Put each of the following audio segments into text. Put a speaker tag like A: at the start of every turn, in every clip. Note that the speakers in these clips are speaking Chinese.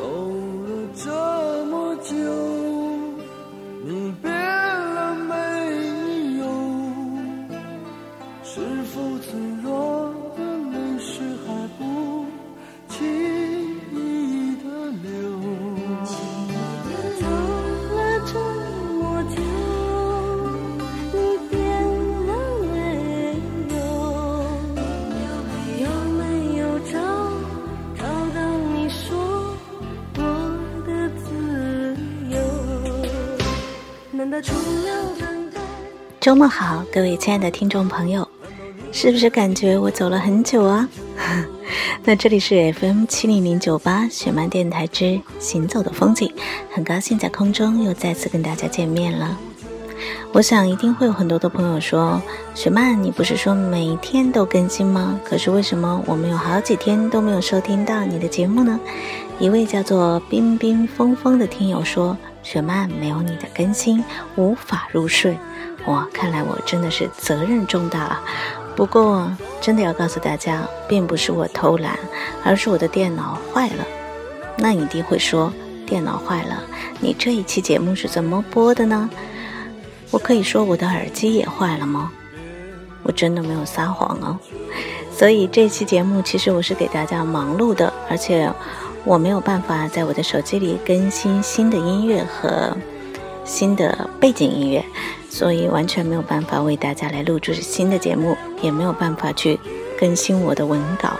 A: Oh. 周末好，各位亲爱的听众朋友，是不是感觉我走了很久啊？那这里是 FM 七零零九八雪漫电台之行走的风景，很高兴在空中又再次跟大家见面了。我想一定会有很多的朋友说，雪漫，你不是说每天都更新吗？可是为什么我们有好几天都没有收听到你的节目呢？一位叫做冰冰风风的听友说，雪漫没有你的更新，无法入睡。哇，看来我真的是责任重大啊！不过，真的要告诉大家，并不是我偷懒，而是我的电脑坏了。那你一定会说，电脑坏了，你这一期节目是怎么播的呢？我可以说我的耳机也坏了吗？我真的没有撒谎哦。所以这期节目其实我是给大家忙碌的，而且我没有办法在我的手机里更新新的音乐和新的背景音乐。所以完全没有办法为大家来录制新的节目，也没有办法去更新我的文稿。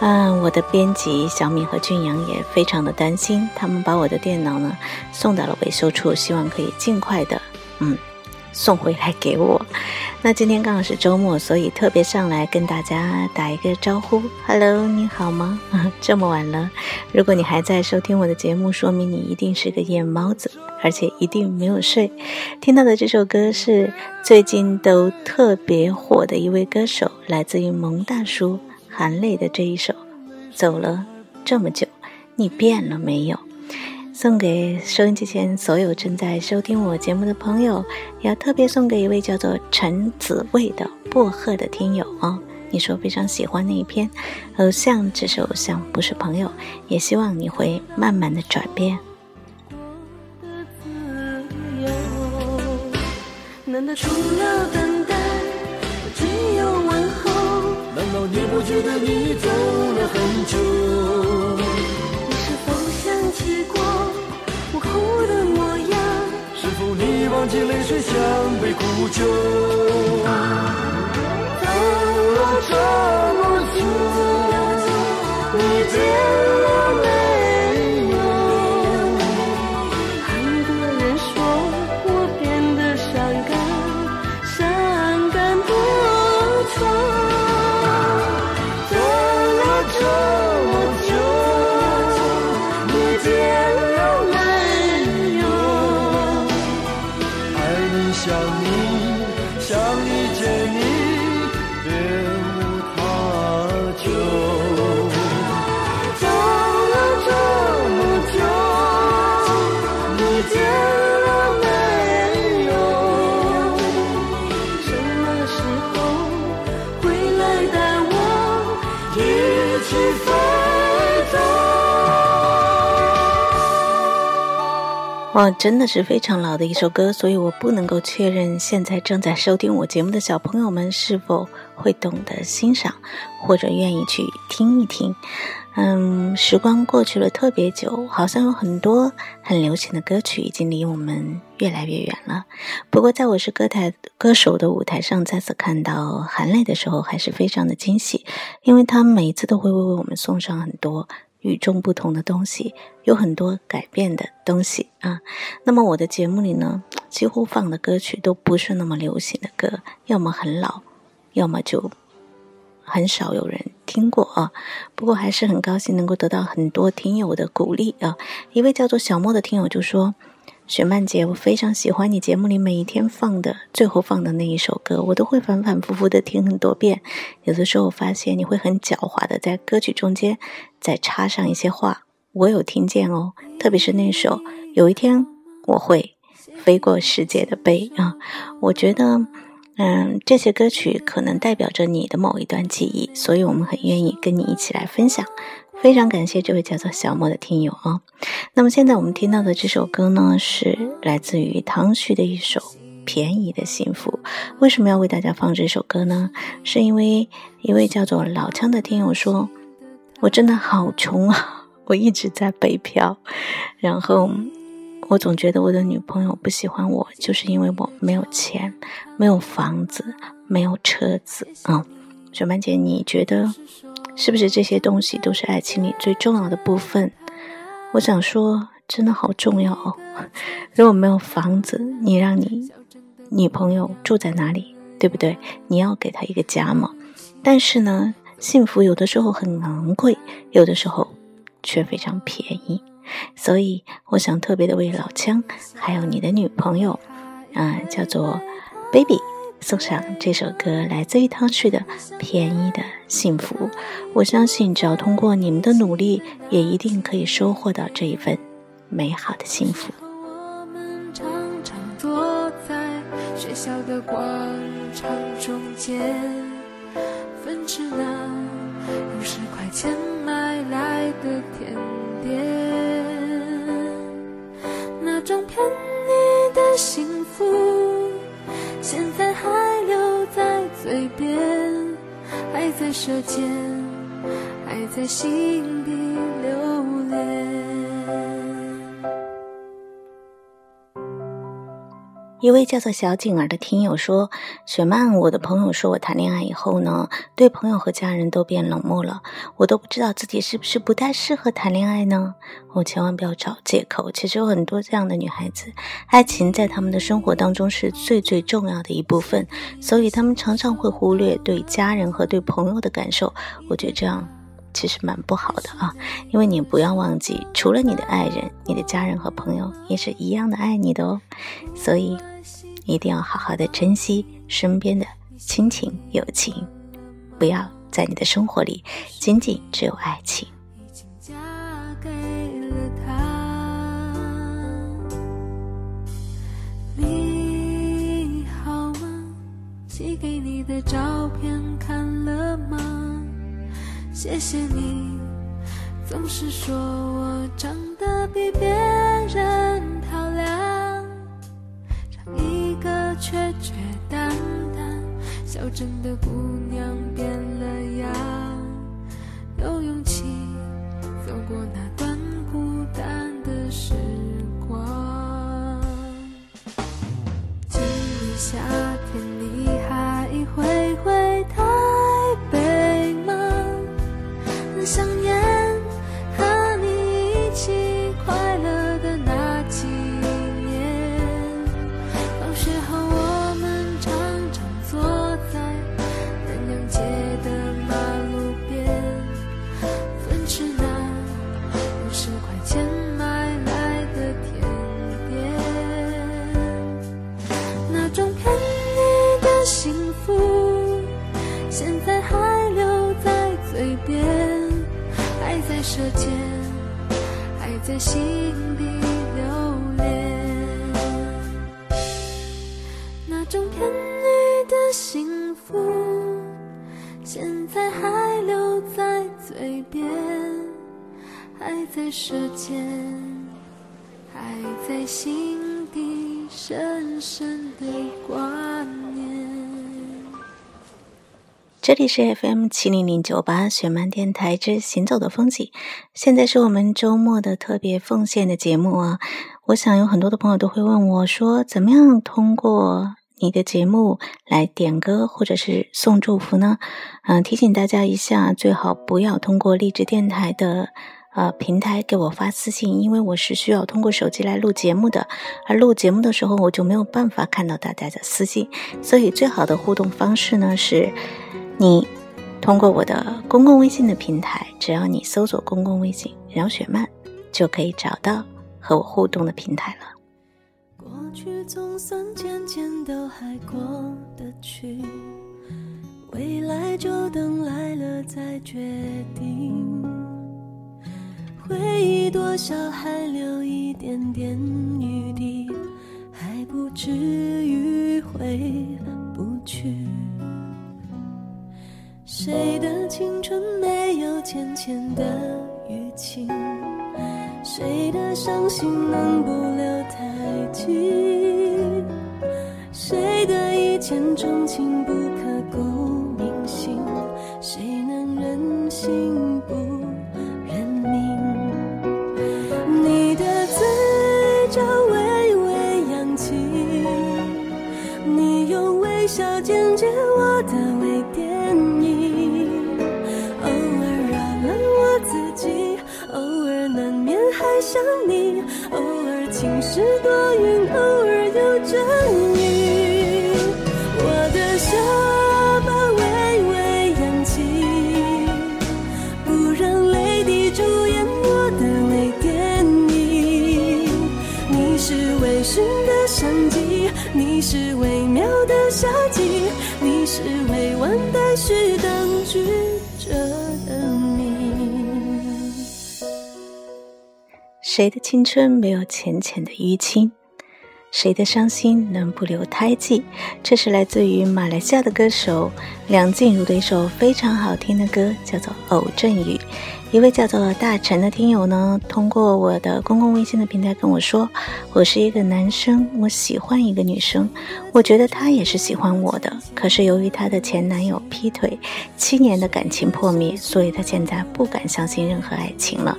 A: 嗯，我的编辑小米和俊阳也非常的担心，他们把我的电脑呢送到了维修处，希望可以尽快的嗯送回来给我。那今天刚好是周末，所以特别上来跟大家打一个招呼，Hello，你好吗？这么晚了，如果你还在收听我的节目，说明你一定是个夜猫子，而且一定没有睡。听到的这首歌是最近都特别火的一位歌手，来自于蒙大叔含泪的这一首《走了这么久，你变了没有》。送给收音机前所有正在收听我节目的朋友，要特别送给一位叫做陈子卫的薄荷的听友哦。你说非常喜欢那一篇，偶像只是偶像，不是朋友。也希望你会慢慢的转变。难道除了等待，只有问候？难道你不觉得你走了很久？你是否想起过我哭的模样？是否你？忘记泪水像杯苦酒，走了这么久，你变了没？哇，真的是非常老的一首歌，所以我不能够确认现在正在收听我节目的小朋友们是否会懂得欣赏，或者愿意去听一听。嗯，时光过去了特别久，好像有很多很流行的歌曲已经离我们越来越远了。不过，在我是歌台歌手的舞台上再次看到韩磊的时候，还是非常的惊喜，因为他每一次都会为我们送上很多。与众不同的东西，有很多改变的东西啊。那么我的节目里呢，几乎放的歌曲都不是那么流行的歌，要么很老，要么就很少有人听过啊。不过还是很高兴能够得到很多听友的鼓励啊。一位叫做小莫的听友就说。雪曼姐，我非常喜欢你节目里每一天放的最后放的那一首歌，我都会反反复复的听很多遍。有的时候我发现你会很狡猾的在歌曲中间再插上一些话，我有听见哦。特别是那首《有一天我会飞过世界的背》啊，我觉得，嗯，这些歌曲可能代表着你的某一段记忆，所以我们很愿意跟你一起来分享。非常感谢这位叫做小莫的听友啊。那么现在我们听到的这首歌呢，是来自于唐旭的一首《便宜的幸福》。为什么要为大家放这首歌呢？是因为一位叫做老枪的听友说：“我真的好穷啊，我一直在北漂，然后我总觉得我的女朋友不喜欢我，就是因为我没有钱，没有房子，没有车子啊。”雪曼姐，你觉得？是不是这些东西都是爱情里最重要的部分？我想说，真的好重要哦。如果没有房子，你让你女朋友住在哪里，对不对？你要给她一个家嘛。但是呢，幸福有的时候很昂贵，有的时候却非常便宜。所以，我想特别的为老枪，还有你的女朋友，啊，叫做 Baby。送上这首歌，来自于汤旭的《便宜的幸福》。我相信，只要通过你们的努力，也一定可以收获到这一份美好的幸福。
B: 分吃那五十块钱买来的甜在舌尖，还在心底留
A: 一位叫做小景儿的听友说：“雪曼，我的朋友说我谈恋爱以后呢，对朋友和家人都变冷漠了，我都不知道自己是不是不太适合谈恋爱呢？我千万不要找借口。其实有很多这样的女孩子，爱情在他们的生活当中是最最重要的一部分，所以他们常常会忽略对家人和对朋友的感受。我觉得这样。”其实蛮不好的啊，因为你不要忘记，除了你的爱人，你的家人和朋友也是一样的爱你的哦。所以一定要好好的珍惜身边的亲情友情，不要在你的生活里仅仅只有爱情。
B: 你好吗？寄给你的照片看了吗？谢谢你，总是说我长得比别人漂亮，缺缺淡淡小镇的姑娘变了样，有勇气走过那段孤单的时光。记录下甜蜜的幸福，现在还留在嘴边，还在舌尖，还在心底深深的挂念。
A: 这里是 FM 七零零九八雪漫电台之行走的风景，现在是我们周末的特别奉献的节目啊！我想有很多的朋友都会问我说，怎么样通过你的节目来点歌或者是送祝福呢？嗯，提醒大家一下，最好不要通过励志电台的呃平台给我发私信，因为我是需要通过手机来录节目的，而录节目的时候我就没有办法看到大家的私信，所以最好的互动方式呢是。你通过我的公共微信的平台，只要你搜索公共微信“饶雪漫”，就可以找到和我互动的平台了。
B: 过去总算渐渐都还过得去，未来就等来了再决定。回忆多少还留一点点余地，还不至于回不去。谁的青春没有浅浅的淤青？谁的伤心能不留太迹？谁的一见钟情不刻骨铭心？谁能忍心不认命？你的嘴角微微扬起，你用微笑剪接我的微电想你，偶尔晴时多云，
A: 谁的青春没有浅浅的淤青？谁的伤心能不留胎记？这是来自于马来西亚的歌手梁静茹的一首非常好听的歌，叫做《偶阵雨》。一位叫做大陈的听友呢，通过我的公共微信的平台跟我说，我是一个男生，我喜欢一个女生，我觉得她也是喜欢我的，可是由于她的前男友劈腿，七年的感情破灭，所以她现在不敢相信任何爱情了。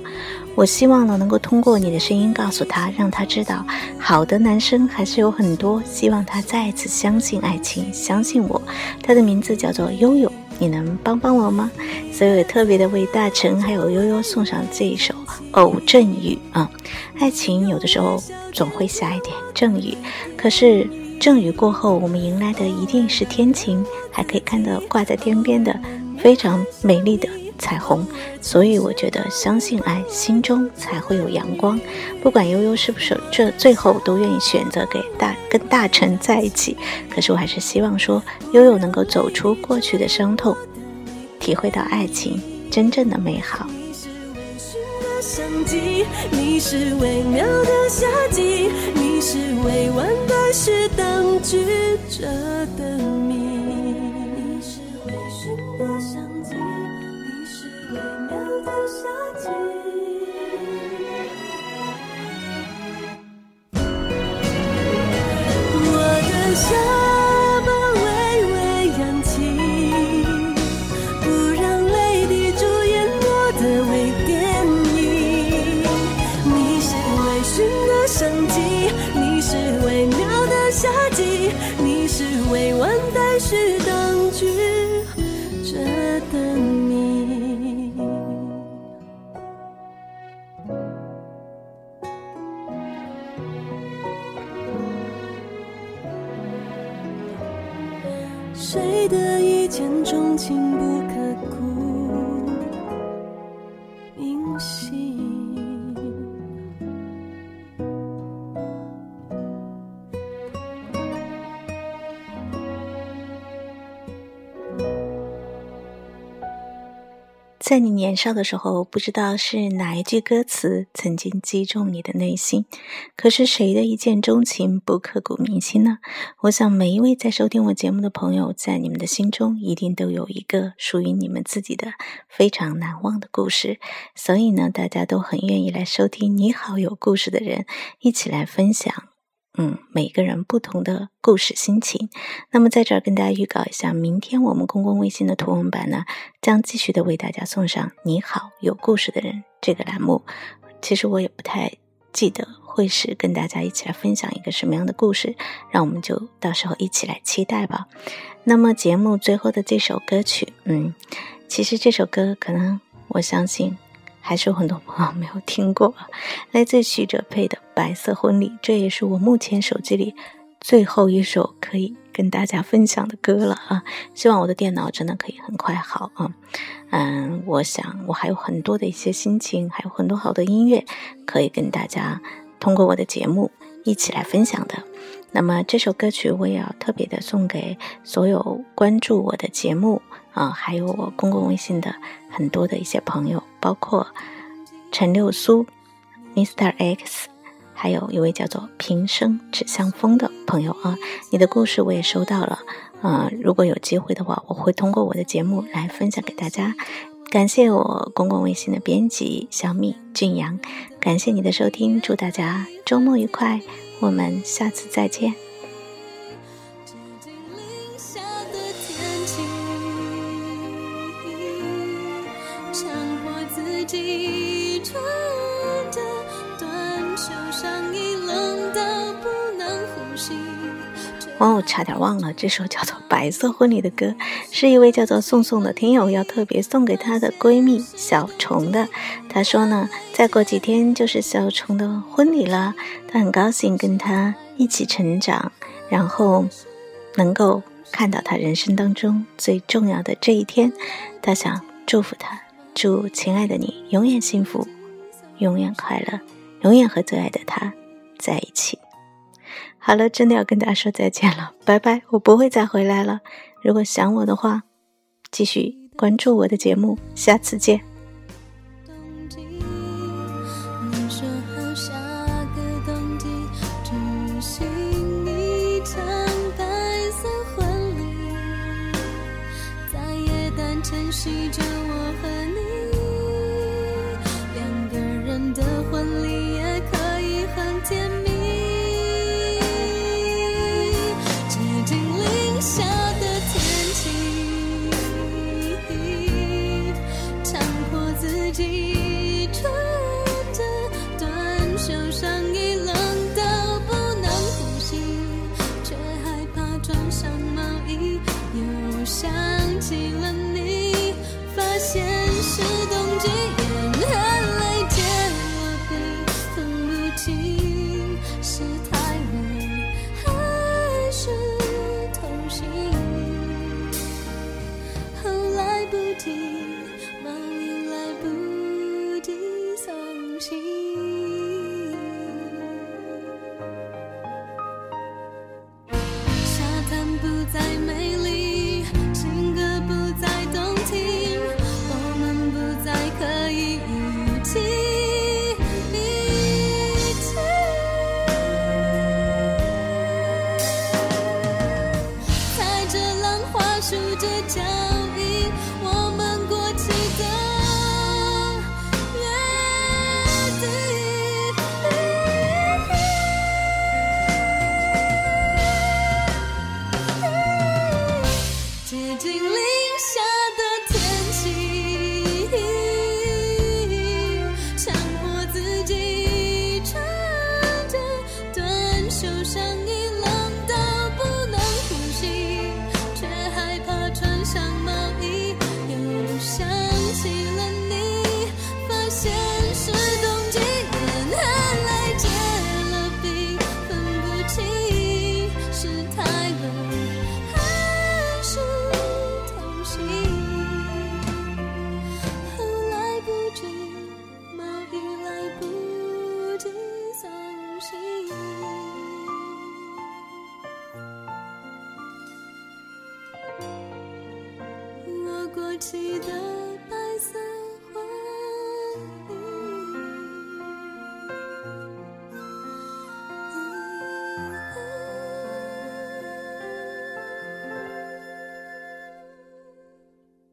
A: 我希望呢，能够通过你的声音告诉他，让他知道，好的男生还是有很多。希望他再一次相信爱情，相信我。他的名字叫做悠悠，你能帮帮我吗？所以我特别的为大成还有悠悠送上这一首《偶阵雨》啊。爱情有的时候总会下一点阵雨，可是阵雨过后，我们迎来的一定是天晴，还可以看到挂在天边的非常美丽的。彩虹，所以我觉得相信爱，心中才会有阳光。不管悠悠是不是这最后都愿意选择给大跟大成在一起，可是我还是希望说悠悠能够走出过去的伤痛，体会到爱情真正的美好。
B: 你是微妙的夏季，你是未完待续当局者的谜，我的下巴微微扬起，不让泪滴主演我的微电影。你是微醺的生机，你是微妙的夏季，你是未完待续的剧。这等你。
A: 在你年少的时候，不知道是哪一句歌词曾经击中你的内心。可是谁的一见钟情不刻骨铭心呢？我想每一位在收听我节目的朋友，在你们的心中一定都有一个属于你们自己的非常难忘的故事。所以呢，大家都很愿意来收听你好有故事的人，一起来分享。嗯，每个人不同的故事心情。那么，在这儿跟大家预告一下，明天我们公共微信的图文版呢，将继续的为大家送上“你好，有故事的人”这个栏目。其实我也不太记得会是跟大家一起来分享一个什么样的故事，让我们就到时候一起来期待吧。那么，节目最后的这首歌曲，嗯，其实这首歌可能我相信。还是有很多朋友没有听过，来自许哲佩的《白色婚礼》，这也是我目前手机里最后一首可以跟大家分享的歌了啊！希望我的电脑真的可以很快好啊！嗯，我想我还有很多的一些心情，还有很多好的音乐可以跟大家通过我的节目一起来分享的。那么这首歌曲我也要特别的送给所有关注我的节目。啊，还有我公共微信的很多的一些朋友，包括陈六苏、Mr X，还有一位叫做平生指向风的朋友啊，你的故事我也收到了。啊，如果有机会的话，我会通过我的节目来分享给大家。感谢我公共微信的编辑小米俊阳，感谢你的收听，祝大家周末愉快，我们下次再见。
B: 穿的短袖上衣，冷到不能呼吸。
A: 哦，差点忘了，这首叫做《白色婚礼》的歌，是一位叫做宋宋的听友要特别送给她的闺蜜小虫的。她说呢，再过几天就是小虫的婚礼了，她很高兴跟她一起成长，然后能够看到她人生当中最重要的这一天。她想祝福她，祝亲爱的你永远幸福，永远快乐，永远和最爱的他在一起。好了，真的要跟大家说再见了，拜拜！我不会再回来了。如果想我的话，继续关注我的节目，下次见。
B: 不停慢